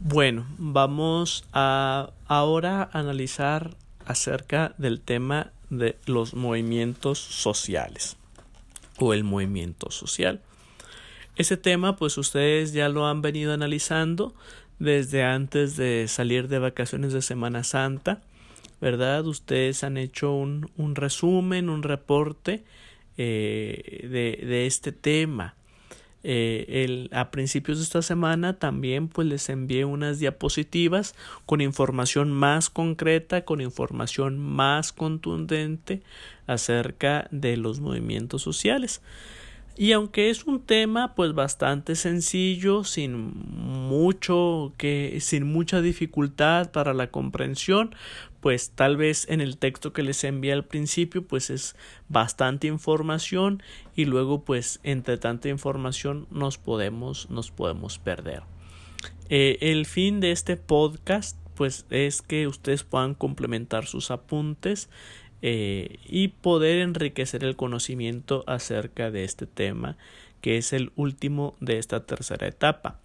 Bueno, vamos a ahora analizar acerca del tema de los movimientos sociales o el movimiento social. Ese tema pues ustedes ya lo han venido analizando desde antes de salir de vacaciones de Semana Santa, ¿verdad? Ustedes han hecho un, un resumen, un reporte eh, de, de, este tema. Eh, el, a principios de esta semana también pues les envié unas diapositivas con información más concreta, con información más contundente acerca de los movimientos sociales. Y aunque es un tema pues bastante sencillo, sin mucho que sin mucha dificultad para la comprensión, pues tal vez en el texto que les envié al principio pues es bastante información y luego pues entre tanta información nos podemos nos podemos perder. Eh, el fin de este podcast pues es que ustedes puedan complementar sus apuntes eh, y poder enriquecer el conocimiento acerca de este tema que es el último de esta tercera etapa.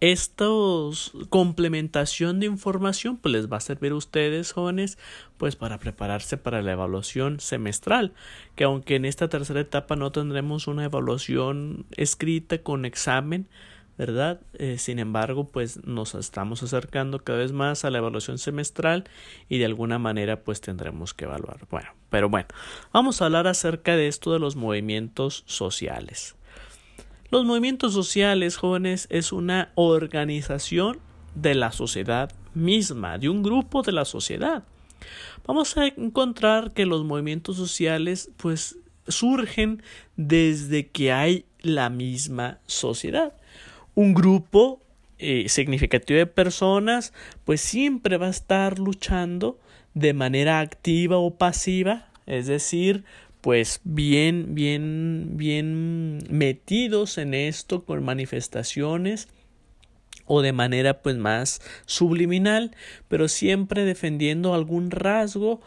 Estos complementación de información pues les va a servir a ustedes jóvenes pues para prepararse para la evaluación semestral que aunque en esta tercera etapa no tendremos una evaluación escrita con examen ¿verdad? Eh, sin embargo, pues nos estamos acercando cada vez más a la evaluación semestral y de alguna manera pues tendremos que evaluar. Bueno, pero bueno, vamos a hablar acerca de esto de los movimientos sociales. Los movimientos sociales, jóvenes, es una organización de la sociedad misma, de un grupo de la sociedad. Vamos a encontrar que los movimientos sociales pues surgen desde que hay la misma sociedad un grupo eh, significativo de personas, pues siempre va a estar luchando de manera activa o pasiva, es decir, pues bien, bien, bien metidos en esto con manifestaciones o de manera pues más subliminal, pero siempre defendiendo algún rasgo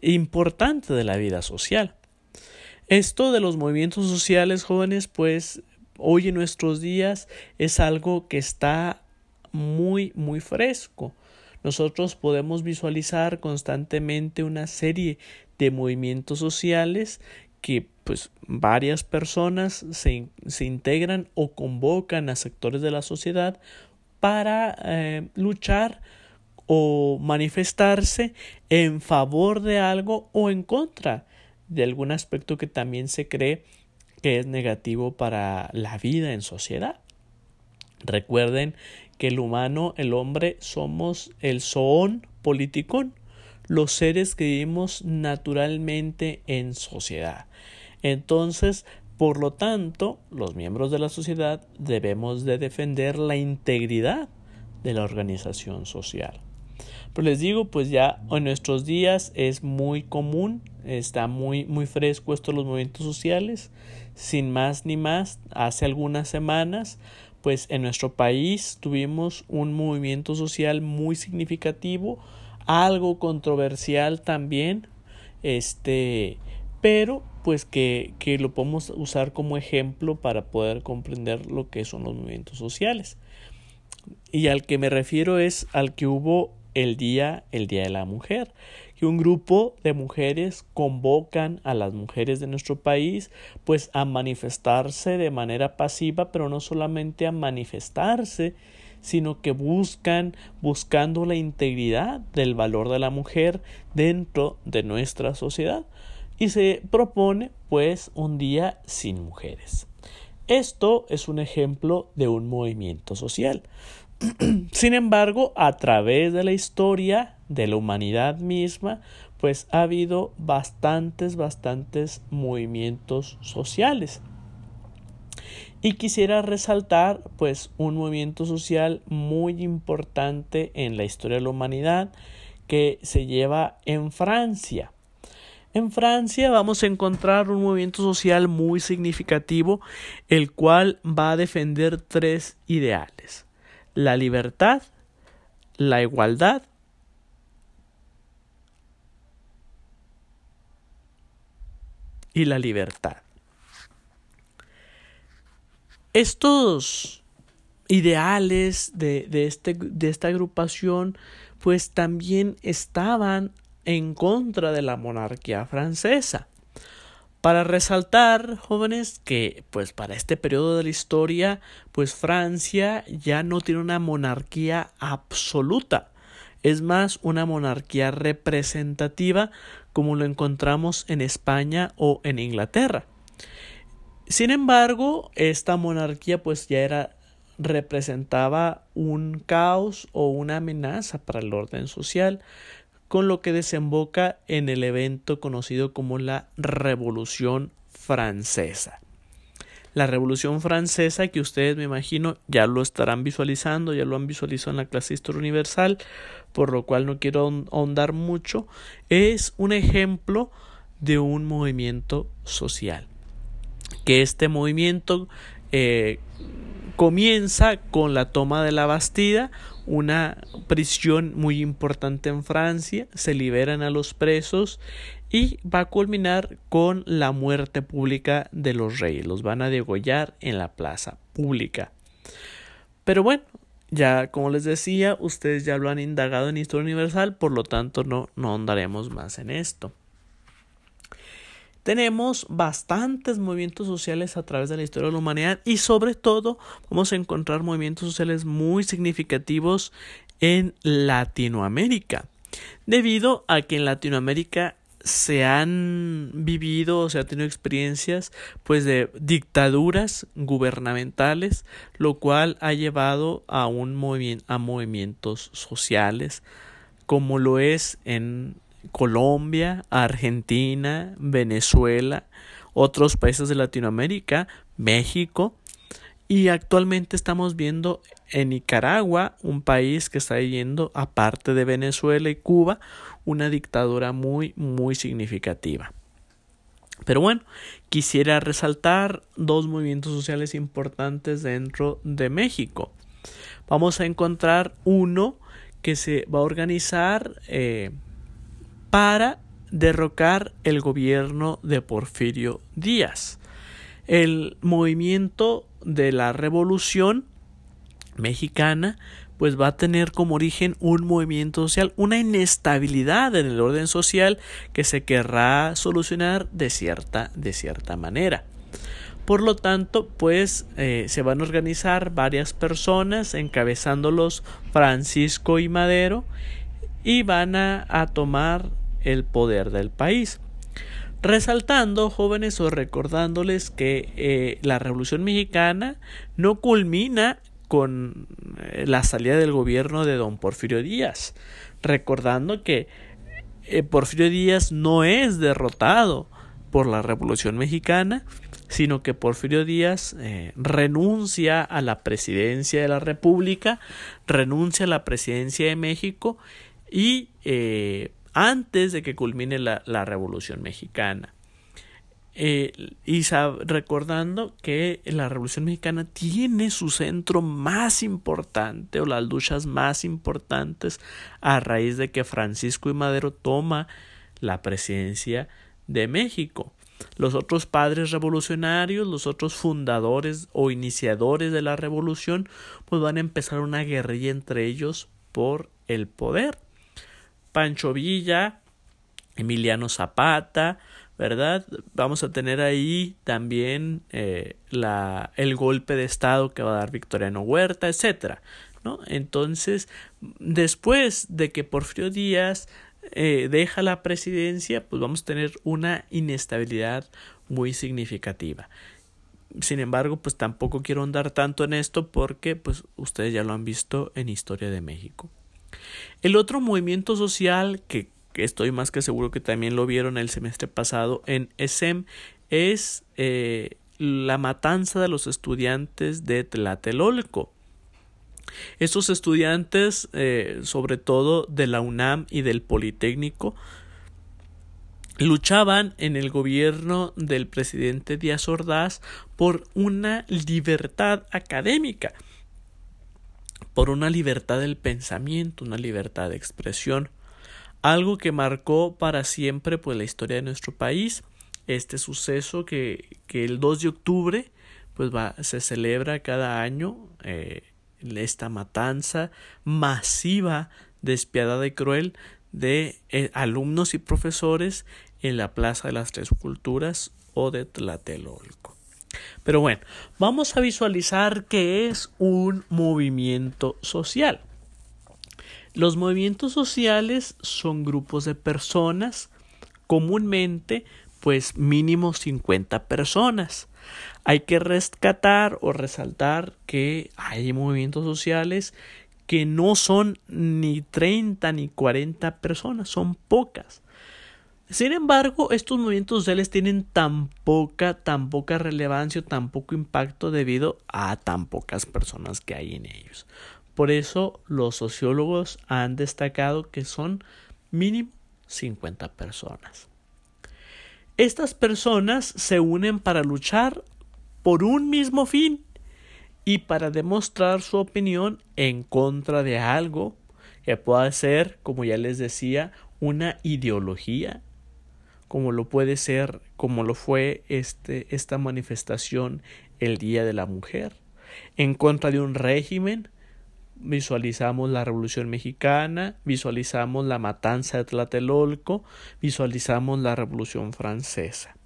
importante de la vida social. Esto de los movimientos sociales jóvenes pues hoy en nuestros días es algo que está muy, muy fresco. Nosotros podemos visualizar constantemente una serie de movimientos sociales que pues varias personas se, se integran o convocan a sectores de la sociedad para eh, luchar o manifestarse en favor de algo o en contra de algún aspecto que también se cree que es negativo para la vida en sociedad. Recuerden que el humano, el hombre, somos el zoón politicón, los seres que vivimos naturalmente en sociedad. Entonces, por lo tanto, los miembros de la sociedad debemos de defender la integridad de la organización social. Pero les digo, pues ya en nuestros días es muy común, está muy, muy fresco esto de los movimientos sociales sin más ni más, hace algunas semanas, pues en nuestro país tuvimos un movimiento social muy significativo, algo controversial también, este, pero pues que, que lo podemos usar como ejemplo para poder comprender lo que son los movimientos sociales. Y al que me refiero es al que hubo el día, el día de la mujer que un grupo de mujeres convocan a las mujeres de nuestro país pues a manifestarse de manera pasiva, pero no solamente a manifestarse, sino que buscan buscando la integridad del valor de la mujer dentro de nuestra sociedad y se propone pues un día sin mujeres. Esto es un ejemplo de un movimiento social. Sin embargo, a través de la historia de la humanidad misma, pues ha habido bastantes, bastantes movimientos sociales. Y quisiera resaltar pues un movimiento social muy importante en la historia de la humanidad que se lleva en Francia. En Francia vamos a encontrar un movimiento social muy significativo, el cual va a defender tres ideales la libertad, la igualdad y la libertad. Estos ideales de, de, este, de esta agrupación pues también estaban en contra de la monarquía francesa. Para resaltar, jóvenes, que pues para este periodo de la historia, pues Francia ya no tiene una monarquía absoluta, es más una monarquía representativa como lo encontramos en España o en Inglaterra. Sin embargo, esta monarquía pues ya era representaba un caos o una amenaza para el orden social, con lo que desemboca en el evento conocido como la Revolución Francesa. La Revolución Francesa, que ustedes me imagino ya lo estarán visualizando, ya lo han visualizado en la clase Historia Universal, por lo cual no quiero ahondar mucho, es un ejemplo de un movimiento social. Que este movimiento eh, comienza con la toma de la Bastida, una prisión muy importante en Francia, se liberan a los presos y va a culminar con la muerte pública de los reyes, los van a degollar en la plaza pública. Pero bueno, ya como les decía, ustedes ya lo han indagado en Historia Universal, por lo tanto no, no andaremos más en esto. Tenemos bastantes movimientos sociales a través de la historia de la humanidad y sobre todo vamos a encontrar movimientos sociales muy significativos en Latinoamérica. Debido a que en Latinoamérica se han vivido o se han tenido experiencias pues de dictaduras gubernamentales lo cual ha llevado a un movimiento a movimientos sociales como lo es en Colombia, Argentina, Venezuela, otros países de Latinoamérica, México y actualmente estamos viendo en Nicaragua, un país que está yendo, aparte de Venezuela y Cuba, una dictadura muy, muy significativa. Pero bueno, quisiera resaltar dos movimientos sociales importantes dentro de México. Vamos a encontrar uno que se va a organizar eh, para derrocar el gobierno de Porfirio Díaz. El movimiento de la revolución mexicana pues va a tener como origen un movimiento social, una inestabilidad en el orden social que se querrá solucionar de cierta, de cierta manera. Por lo tanto, pues eh, se van a organizar varias personas, encabezándolos Francisco y Madero, y van a, a tomar el poder del país. Resaltando, jóvenes, o recordándoles que eh, la Revolución Mexicana no culmina con eh, la salida del gobierno de don Porfirio Díaz. Recordando que eh, Porfirio Díaz no es derrotado por la Revolución Mexicana, sino que Porfirio Díaz renuncia a la presidencia de la República, renuncia a la presidencia de México y antes de que culmine la, Revolución Mexicana. Eh, y recordando que la Revolución Mexicana tiene su centro más importante o las luchas más importantes a raíz de que Francisco y Madero toma la presidencia de México. Los otros padres revolucionarios, los otros fundadores o iniciadores de la revolución, pues van a empezar una guerrilla entre ellos por el poder. Pancho Villa, Emiliano Zapata, ¿verdad? Vamos a tener ahí también eh, la, el golpe de Estado que va a dar Victoriano Huerta, etcétera, ¿no? Entonces, después de que Porfirio Díaz eh, deja la presidencia, pues vamos a tener una inestabilidad muy significativa. Sin embargo, pues tampoco quiero andar tanto en esto porque pues ustedes ya lo han visto en Historia de México. El otro movimiento social que, estoy más que seguro que también lo vieron el semestre pasado en ESEM es eh, la matanza de los estudiantes de Tlatelolco. Estos estudiantes, eh, sobre todo de la UNAM y del Politécnico, luchaban en el gobierno del presidente Díaz Ordaz por una libertad académica por una libertad del pensamiento, una libertad de expresión, algo que marcó para siempre pues la historia de nuestro país, este suceso que, que el 2 de octubre pues va, se celebra cada año eh, esta matanza masiva, despiadada y cruel de eh, alumnos y profesores en la Plaza de las Tres Culturas o de Tlatelolco. Pero bueno, vamos a visualizar qué es un movimiento social. Los movimientos sociales son grupos de personas, comúnmente pues mínimo 50 personas. Hay que rescatar o resaltar que hay movimientos sociales que no son ni 30 ni 40 personas, son pocas. Sin embargo, estos movimientos sociales tienen tan poca, tan poca relevancia, tan poco impacto debido a tan pocas personas que hay en ellos. Por eso los sociólogos han destacado que son mínimo 50 personas. Estas personas se unen para luchar por un mismo fin y para demostrar su opinión en contra de algo que pueda ser, como ya les decía, una ideología, como lo puede ser, como lo fue este, esta manifestación el Día de la Mujer, en contra de un régimen, visualizamos la Revolución Mexicana, visualizamos la matanza de Tlatelolco, visualizamos la Revolución Francesa.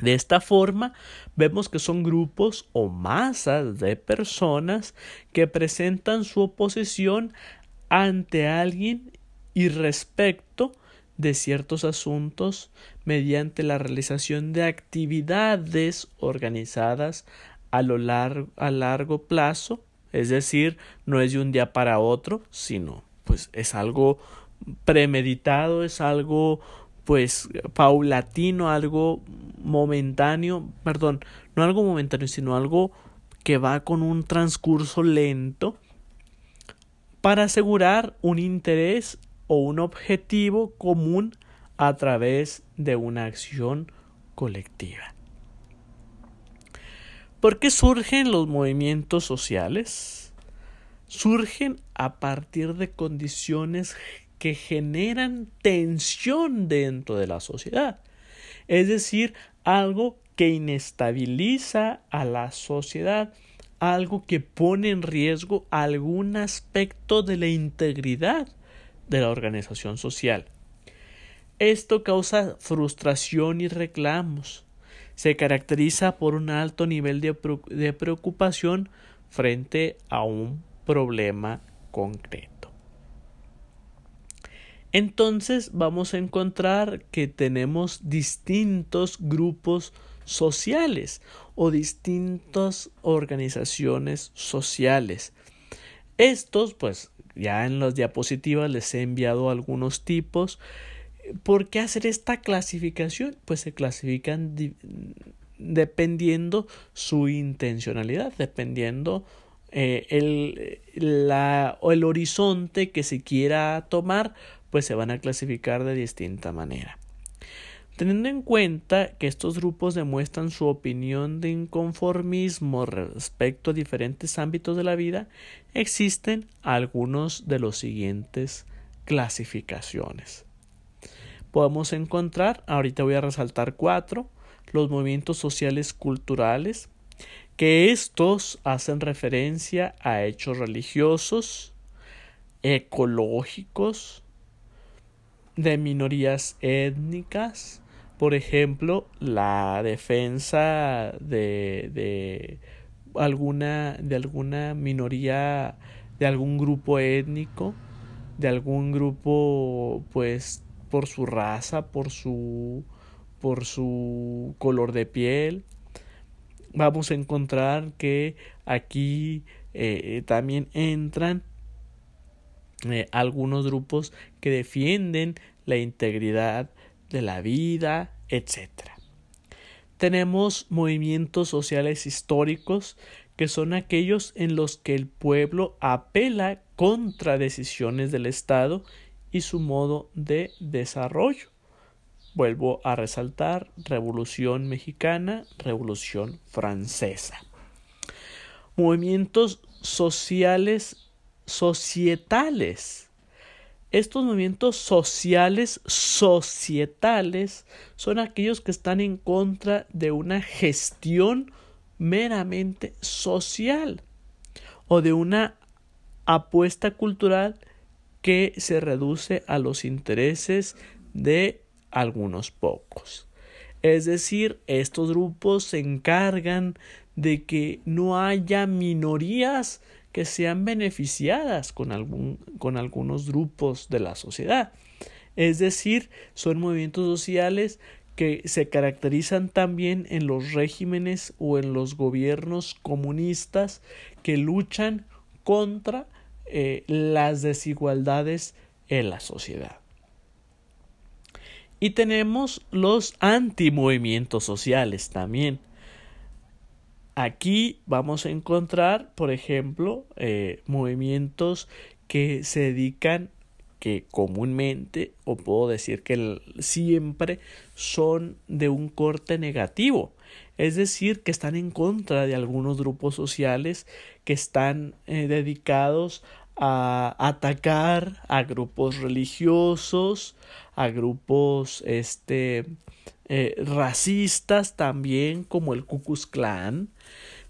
De esta forma, vemos que son grupos o masas de personas que presentan su oposición ante alguien y respecto de ciertos asuntos mediante la realización de actividades organizadas a lo largo, a largo plazo, es decir, no es de un día para otro, sino pues es algo premeditado, es algo pues paulatino, algo momentáneo, perdón, no algo momentáneo, sino algo que va con un transcurso lento para asegurar un interés o un objetivo común a través de una acción colectiva. ¿Por qué surgen los movimientos sociales? Surgen a partir de condiciones que generan tensión dentro de la sociedad. Es decir, algo que inestabiliza a la sociedad, algo que pone en riesgo algún aspecto de la integridad de la organización social. Esto causa frustración y reclamos. Se caracteriza por un alto nivel de, preocupación frente a un problema concreto entonces vamos a encontrar que tenemos distintos grupos sociales o distintas organizaciones sociales. Estos, pues ya en las diapositivas les he enviado algunos tipos. ¿Por qué hacer esta clasificación? Pues se clasifican dependiendo su intencionalidad, dependiendo eh, el, la, o el horizonte que se quiera tomar pues se van a clasificar de distinta manera. Teniendo en cuenta que estos grupos demuestran su opinión de inconformismo respecto a diferentes ámbitos de la vida, existen algunos de los siguientes clasificaciones. Podemos encontrar, ahorita voy a resaltar cuatro, los movimientos sociales culturales, que estos hacen referencia a hechos religiosos, ecológicos, de minorías étnicas, por ejemplo, la defensa de, de alguna de alguna minoría de algún grupo étnico, de algún grupo pues por su raza, por su por su color de piel. Vamos a encontrar que aquí eh, también entran eh, algunos grupos que defienden la integridad de la vida, etc. Tenemos movimientos sociales históricos que son aquellos en los que el pueblo apela contra decisiones del Estado y su modo de desarrollo. Vuelvo a resaltar Revolución Mexicana, Revolución Francesa. Movimientos sociales societales. Estos movimientos sociales, societales, son aquellos que están en contra de una gestión meramente social. o de una apuesta cultural que se reduce a los intereses de algunos pocos. Es decir, estos grupos se encargan de que no haya minorías que sean beneficiadas con, algún, con algunos grupos de la sociedad. Es decir, son movimientos sociales que se caracterizan también en los regímenes o en los gobiernos comunistas que luchan contra eh, las desigualdades en la sociedad. Y tenemos los antimovimientos sociales también. Aquí vamos a encontrar, por ejemplo, eh, movimientos que se dedican que comúnmente, o puedo decir que siempre, son de un corte negativo. Es decir, que están en contra de algunos grupos sociales que están eh, dedicados a atacar a grupos religiosos, a grupos este, eh, racistas también, como el Ku Klux Klan,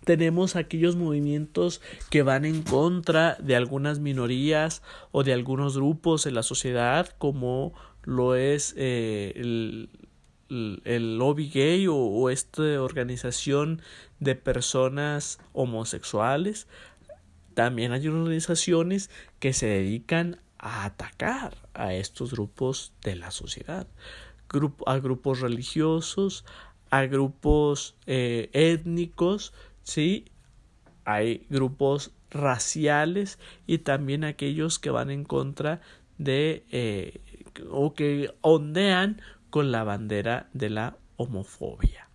tenemos aquellos movimientos que van en contra de algunas minorías o de algunos grupos en la sociedad, como lo es eh, el, el, lobby gay o, o esta organización de personas homosexuales. También hay organizaciones que se dedican a atacar a estos grupos de la sociedad, a grupos religiosos, a grupos eh, étnicos, ¿sí? Hay grupos raciales y también aquellos que van en contra de eh, o que ondean con la bandera de la homofobia.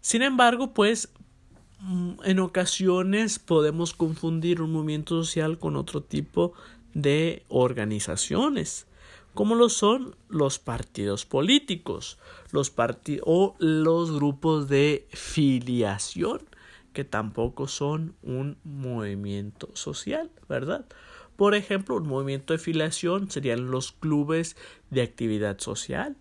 Sin embargo, pues mm, en ocasiones podemos confundir un movimiento social con otro tipo de organizaciones como lo son los partidos políticos, los o los grupos de filiación, que tampoco son un movimiento social, ¿verdad? Por ejemplo, un movimiento de filiación serían los clubes de actividad social,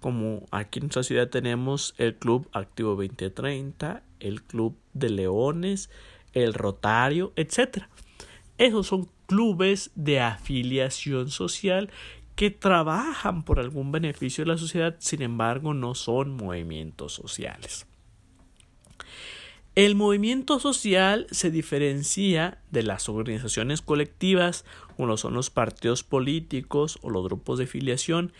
como aquí en nuestra ciudad tenemos el Club Activo 2030, el Club de Leones, el Rotario, etc. Esos son clubes de afiliación social que trabajan por algún beneficio de la sociedad, sin embargo no son movimientos sociales. El movimiento social se diferencia de las organizaciones colectivas, como son los partidos políticos o los grupos de filiación,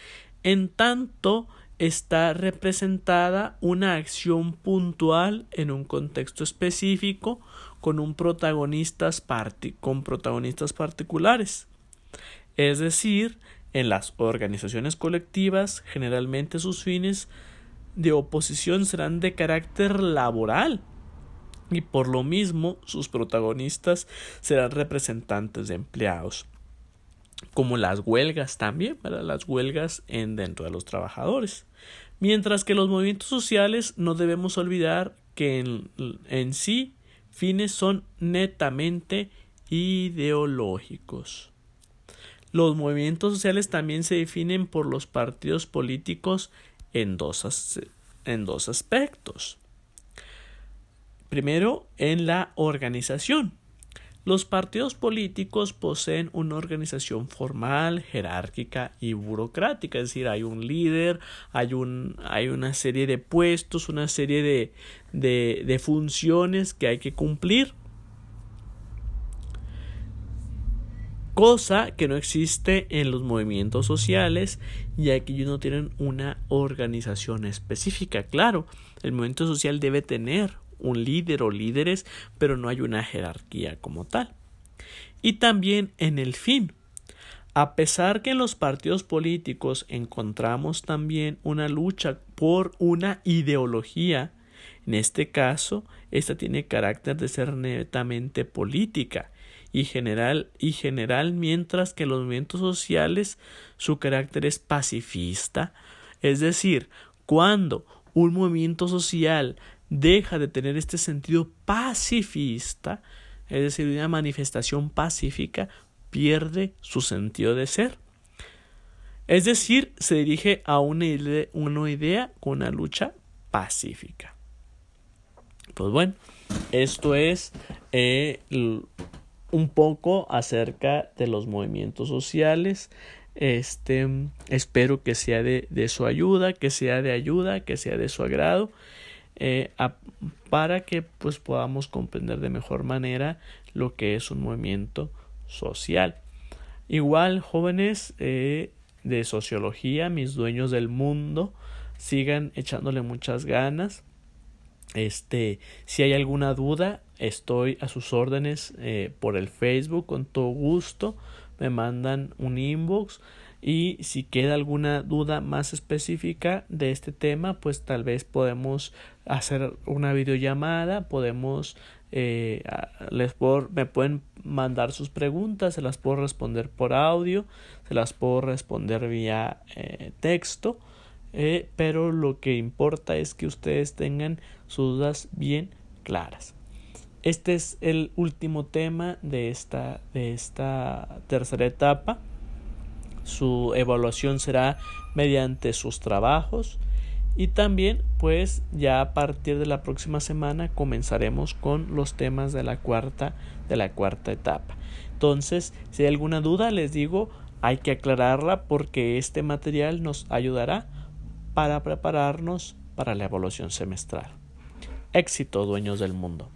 en tanto está representada una acción puntual en un contexto específico con un protagonistas con protagonistas particulares. Es decir, en las organizaciones colectivas, generalmente sus fines de oposición serán de carácter laboral. Y por lo mismo sus protagonistas serán representantes de empleados como las huelgas también para las huelgas en dentro de los trabajadores. Mientras que los movimientos sociales no debemos olvidar que en, en sí fines son netamente ideológicos los movimientos sociales también se definen por los partidos políticos en dos, en dos aspectos. Primero, en la organización. Los partidos políticos poseen una organización formal, jerárquica y burocrática, es decir, hay un líder, hay, un, hay una serie de puestos, una serie de, de, de funciones que hay que cumplir. Cosa que no existe en los movimientos sociales, ya que ellos no tienen una organización específica. Claro, el movimiento social debe tener un líder o líderes, pero no hay una jerarquía como tal. Y también en el fin. A pesar que en los partidos políticos encontramos también una lucha por una ideología, en este caso, esta tiene carácter de ser netamente política y general y general mientras que los movimientos sociales su carácter es pacifista. Es decir cuando un movimiento social deja de tener este sentido pacifista es decir una manifestación pacífica pierde su sentido de ser. Es decir se dirige a una idea, una idea con una lucha pacífica. Pues bueno, esto es eh, un poco acerca de los movimientos sociales. Este, espero que sea de, su ayuda, que sea de ayuda, que sea de su agrado, eh, para que pues podamos comprender de mejor manera lo que es un movimiento social. Igual, jóvenes eh, de sociología, mis dueños del mundo, sigan echándole muchas ganas. Este, si hay alguna duda, estoy a sus órdenes eh, por el Facebook con todo gusto. Me mandan un inbox y si queda alguna duda más específica de este tema, pues tal vez podemos hacer una videollamada, podemos eh, les me pueden mandar sus preguntas, se las puedo responder por audio, se las puedo responder vía eh, texto, pero lo que importa es que ustedes tengan sus dudas bien claras. Este es el último tema de esta, de esta tercera etapa. Su evaluación será mediante sus trabajos y también, pues ya a partir de la próxima semana comenzaremos con los temas de la cuarta, de la cuarta etapa. Entonces, si hay alguna duda, les digo, hay que aclararla porque este material nos ayudará para prepararnos para la evaluación semestral. Éxito, dueños del mundo.